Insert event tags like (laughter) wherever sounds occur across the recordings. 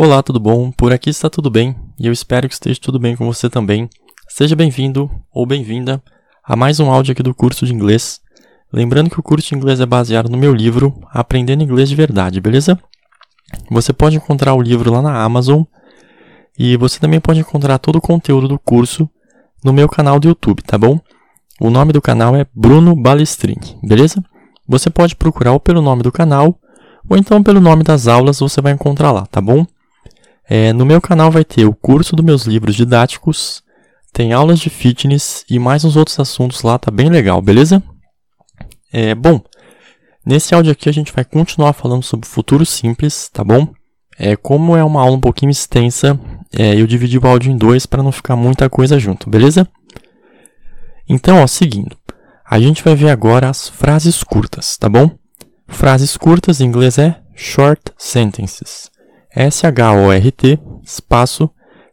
Olá, tudo bom? Por aqui está tudo bem e eu espero que esteja tudo bem com você também. Seja bem-vindo ou bem-vinda a mais um áudio aqui do curso de inglês. Lembrando que o curso de inglês é baseado no meu livro Aprendendo Inglês de Verdade, beleza? Você pode encontrar o livro lá na Amazon e você também pode encontrar todo o conteúdo do curso no meu canal do YouTube, tá bom? O nome do canal é Bruno Balestrini, beleza? Você pode procurar ou pelo nome do canal ou então pelo nome das aulas você vai encontrar lá, tá bom? É, no meu canal vai ter o curso dos meus livros didáticos, tem aulas de fitness e mais uns outros assuntos lá, tá bem legal, beleza? É, bom, nesse áudio aqui a gente vai continuar falando sobre futuro simples, tá bom? É, como é uma aula um pouquinho extensa, é, eu dividi o áudio em dois para não ficar muita coisa junto, beleza? Então, ó, seguindo. A gente vai ver agora as frases curtas, tá bom? Frases curtas em inglês é short sentences. S-H-O-R-T, espaço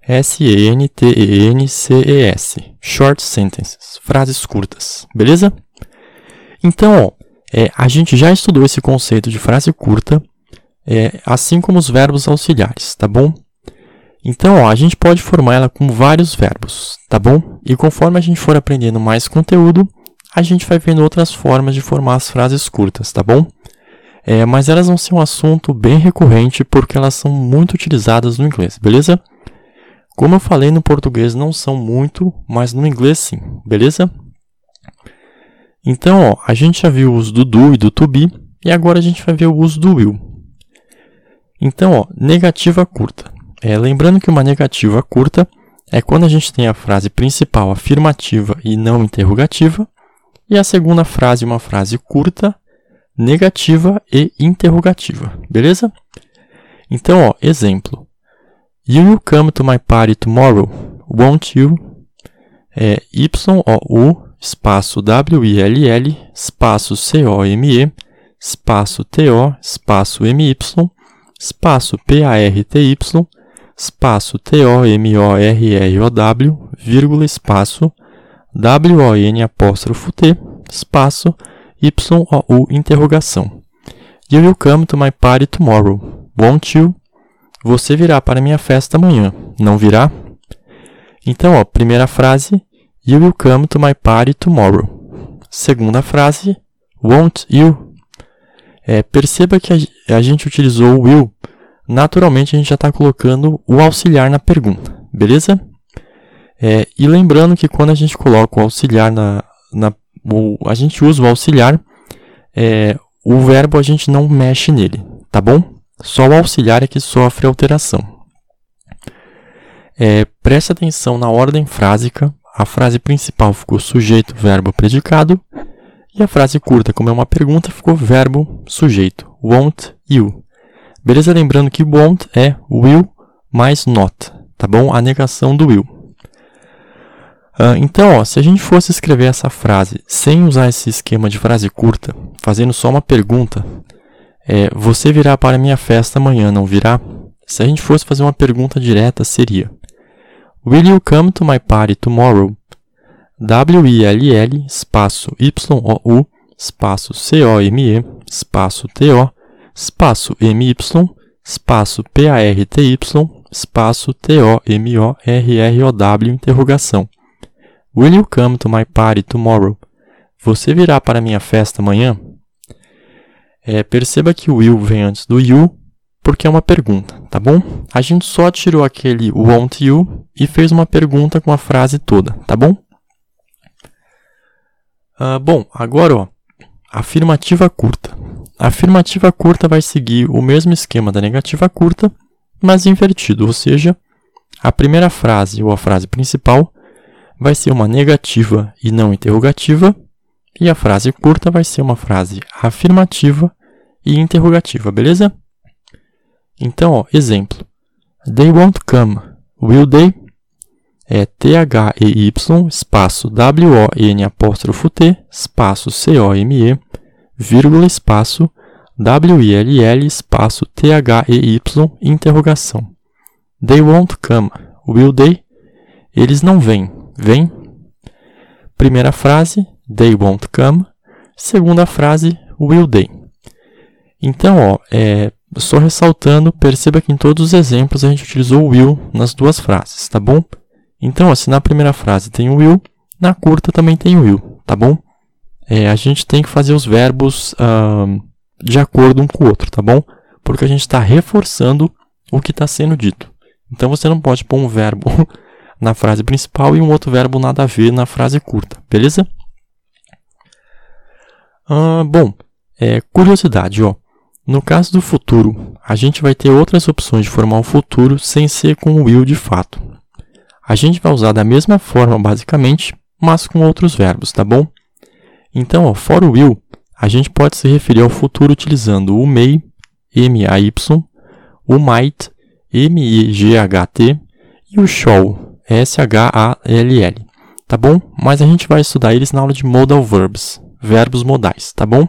S-E-N-T-E-N-C-E-S. Short sentences. Frases curtas. Beleza? Então, ó, é, a gente já estudou esse conceito de frase curta, é, assim como os verbos auxiliares, tá bom? Então, ó, a gente pode formar ela com vários verbos, tá bom? E conforme a gente for aprendendo mais conteúdo, a gente vai vendo outras formas de formar as frases curtas, tá bom? É, mas elas vão ser um assunto bem recorrente porque elas são muito utilizadas no inglês, beleza? Como eu falei, no português não são muito, mas no inglês sim, beleza? Então, ó, a gente já viu o uso do do e do to be, e agora a gente vai ver o uso do will. Então, ó, negativa curta. É, lembrando que uma negativa curta é quando a gente tem a frase principal afirmativa e não interrogativa, e a segunda frase uma frase curta negativa e interrogativa, beleza? Então, ó, exemplo. You will come to my party tomorrow, won't you? É Y-O-U, espaço W-I-L-L, espaço C-O-M-E, espaço T-O, espaço M-Y, espaço P-A-R-T-Y, espaço T-O-M-O-R-R-O-W, vírgula, espaço W-O-N apóstrofo T, espaço Y-O-U interrogação. You will come to my party tomorrow, won't you? Você virá para minha festa amanhã, não virá? Então, ó, primeira frase, You will come to my party tomorrow. Segunda frase, Won't you? É, perceba que a, a gente utilizou o will. Naturalmente, a gente já está colocando o auxiliar na pergunta, beleza? É, e lembrando que quando a gente coloca o auxiliar na, na o, a gente usa o auxiliar, é, o verbo a gente não mexe nele, tá bom? Só o auxiliar é que sofre alteração. É, preste atenção na ordem frásica. A frase principal ficou sujeito, verbo, predicado. E a frase curta, como é uma pergunta, ficou verbo, sujeito. Won't you? Beleza? Lembrando que won't é will mais not, tá bom? A negação do will. Uh, então, ó, se a gente fosse escrever essa frase sem usar esse esquema de frase curta, fazendo só uma pergunta, é, você virá para minha festa amanhã, não virá? Se a gente fosse fazer uma pergunta direta, seria Will you come to my party tomorrow? W-I-L-L, espaço Y-O-U, espaço C-O-M-E, espaço T-O, espaço M-Y, espaço P-A-R-T-Y, espaço T-O-M-O-R-R-O-W, interrogação. Will you come to my party tomorrow? Você virá para minha festa amanhã? É, perceba que o will vem antes do you, porque é uma pergunta, tá bom? A gente só tirou aquele won't you e fez uma pergunta com a frase toda, tá bom? Uh, bom, agora, ó, afirmativa curta. A afirmativa curta vai seguir o mesmo esquema da negativa curta, mas invertido, ou seja, a primeira frase ou a frase principal vai ser uma negativa e não interrogativa, e a frase curta vai ser uma frase afirmativa e interrogativa, beleza? Então, ó, exemplo. They won't come, will they? É T-H-E-Y, espaço W-O-N apóstrofo T, espaço C-O-M-E, vírgula, espaço W-I-L-L, espaço T-H-E-Y, interrogação. They won't come, will they? Eles não vêm, vem. Primeira frase, they won't come. Segunda frase, will they. Então, ó, é, só ressaltando, perceba que em todos os exemplos a gente utilizou o will nas duas frases, tá bom? Então, ó, se na primeira frase tem will, na curta também tem will, tá bom? É, a gente tem que fazer os verbos uh, de acordo um com o outro, tá bom? Porque a gente está reforçando o que está sendo dito. Então você não pode pôr um verbo (laughs) na frase principal e um outro verbo nada a ver na frase curta, beleza? Uh, bom, é, curiosidade, ó. No caso do futuro, a gente vai ter outras opções de formar o futuro sem ser com o will de fato. A gente vai usar da mesma forma, basicamente, mas com outros verbos, tá bom? Então, ó, for will, a gente pode se referir ao futuro utilizando o may, M-A-Y, o might, M-I-G-H-T, e o shall, S-H-A-L-L, tá bom? Mas a gente vai estudar eles na aula de modal verbs, verbos modais, tá bom?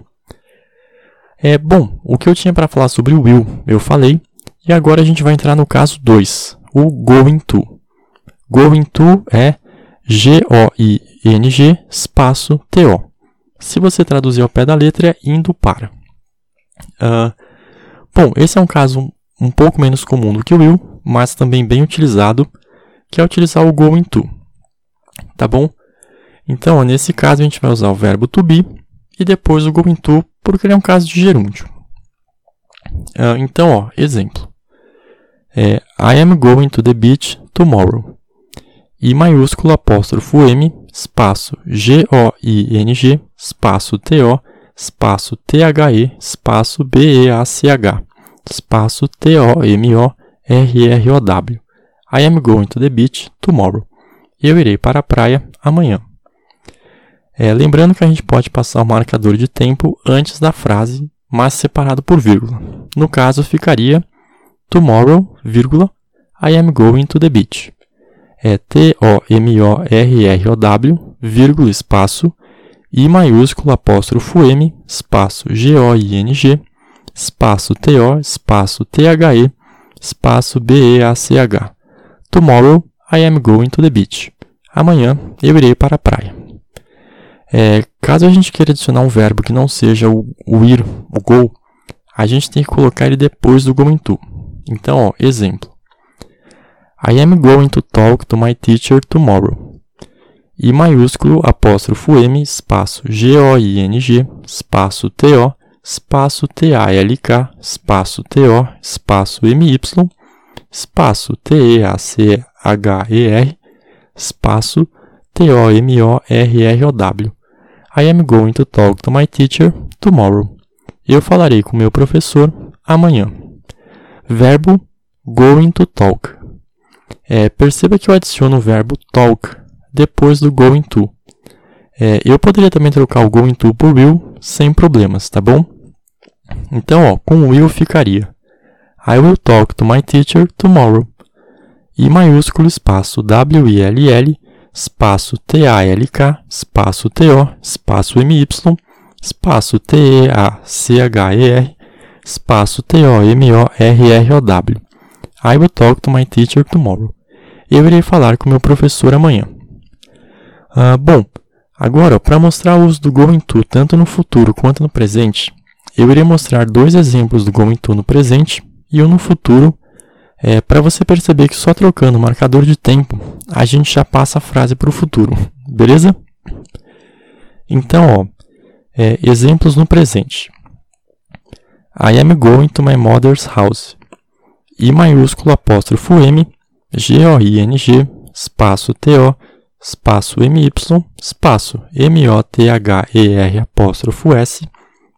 É, bom, o que eu tinha para falar sobre o will, eu falei, e agora a gente vai entrar no caso 2, o going to. Going to é G-O-I-N-G espaço T-O. Se você traduzir ao pé da letra, é indo para. Uh, bom, esse é um caso um pouco menos comum do que o will, mas também bem utilizado, que é utilizar o going to. Tá bom? Então, nesse caso, a gente vai usar o verbo to be e depois o going to porque ele é um caso de gerúndio. Uh, então, ó, exemplo. É, I am going to the beach tomorrow. I maiúsculo apóstrofo M, espaço G-O-I-N-G, espaço T-O, espaço T-H-E, espaço B-E-A-C-H, espaço T-O-M-O-R-R-O-W. I am going to the beach tomorrow. Eu irei para a praia amanhã. É, lembrando que a gente pode passar o marcador de tempo antes da frase, mas separado por vírgula. No caso, ficaria Tomorrow, vírgula, I am going to the beach. É T-O-M-O-R-R-O-W, vírgula, espaço, I maiúsculo, apóstrofo M, espaço G-O-I-N-G, espaço T-O, espaço T-H-E, espaço B-E-A-C-H. Tomorrow, I am going to the beach. Amanhã eu irei para a praia. É, caso a gente queira adicionar um verbo que não seja o, o ir, o go, a gente tem que colocar ele depois do going to. Então, ó, exemplo. I am going to talk to my teacher tomorrow. I maiúsculo, apóstrofo M, espaço G-O-I-N-G, espaço T-O, espaço T-A-L-K, espaço T-O, espaço M-Y, espaço T-E-A-C-H-E-R, espaço T-O-M-O-R-R-O-W. I am going to talk to my teacher tomorrow. Eu falarei com meu professor amanhã. Verbo going to talk. É, perceba que eu adiciono o verbo talk depois do going to. É, eu poderia também trocar o going to por will sem problemas, tá bom? Então, ó, com will ficaria I will talk to my teacher tomorrow. I maiúsculo espaço W-I-L-L espaço T-A-L-K, espaço T-O, espaço M-Y, espaço T-E-A-C-H-E-R, espaço T-O-M-O-R-R-O-W. I will talk to my teacher tomorrow. Eu irei falar com meu professor amanhã. Ah, bom, agora para mostrar o uso do going to tanto no futuro quanto no presente, eu irei mostrar dois exemplos do going to no presente e um no futuro é, para você perceber que só trocando o marcador de tempo, a gente já passa a frase para o futuro, beleza? Então, ó, é, exemplos no presente. I am going to my mother's house. I maiúsculo apóstrofo M, G-O-I-N-G, espaço T-O, espaço M-Y, espaço M-O-T-H-E-R apóstrofo S,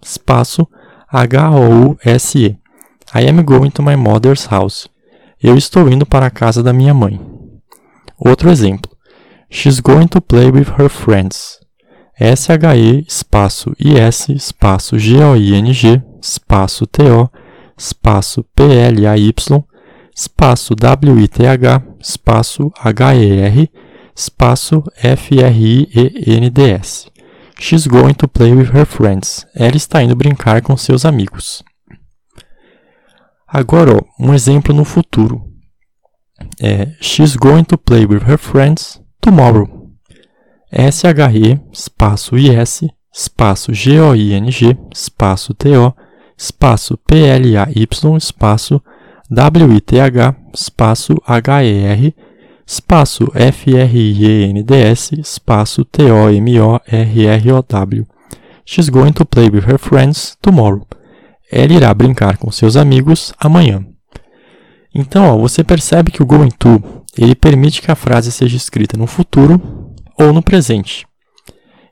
espaço H-O-U-S-E. I am going to my mother's house. Eu estou indo para a casa da minha mãe. Outro exemplo. She's going to play with her friends. S-H-E espaço I-S espaço G-O-I-N-G espaço T-O espaço P-L-A-Y espaço W-I-T-H espaço H-E-R espaço F-R-I-E-N-D-S. She's going to play with her friends. Ela está indo brincar com seus amigos. Agora, ó, um exemplo no futuro. É, She's going to play with her friends tomorrow. S-H-E, espaço I-S, espaço G-O-I-N-G, espaço T-O, espaço PLAY, espaço WITH, espaço HER, espaço FRIENDS, espaço TOMORROW. She's going to play with her friends tomorrow. Ela irá brincar com seus amigos amanhã. Então, ó, você percebe que o going to ele permite que a frase seja escrita no futuro ou no presente.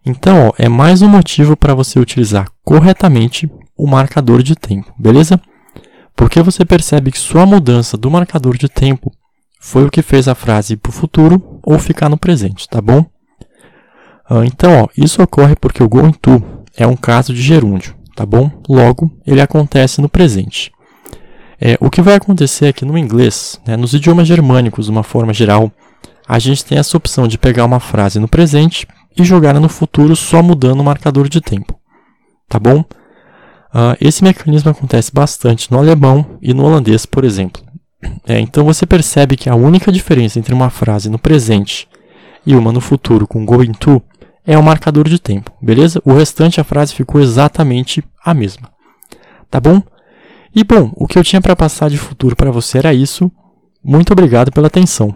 Então, ó, é mais um motivo para você utilizar corretamente o marcador de tempo, beleza? Porque você percebe que sua mudança do marcador de tempo foi o que fez a frase ir para o futuro ou ficar no presente, tá bom? Ah, então, ó, isso ocorre porque o going to é um caso de gerúndio, tá bom? Logo, ele acontece no presente. É, o que vai acontecer aqui no inglês, né, nos idiomas germânicos, de uma forma geral, a gente tem essa opção de pegar uma frase no presente e jogar no futuro só mudando o marcador de tempo. Tá bom? Uh, esse mecanismo acontece bastante no alemão e no holandês, por exemplo. É, então você percebe que a única diferença entre uma frase no presente e uma no futuro com going to é o marcador de tempo, beleza? O restante a frase ficou exatamente a mesma. Tá bom? E bom, o que eu tinha para passar de futuro para você era isso. Muito obrigado pela atenção.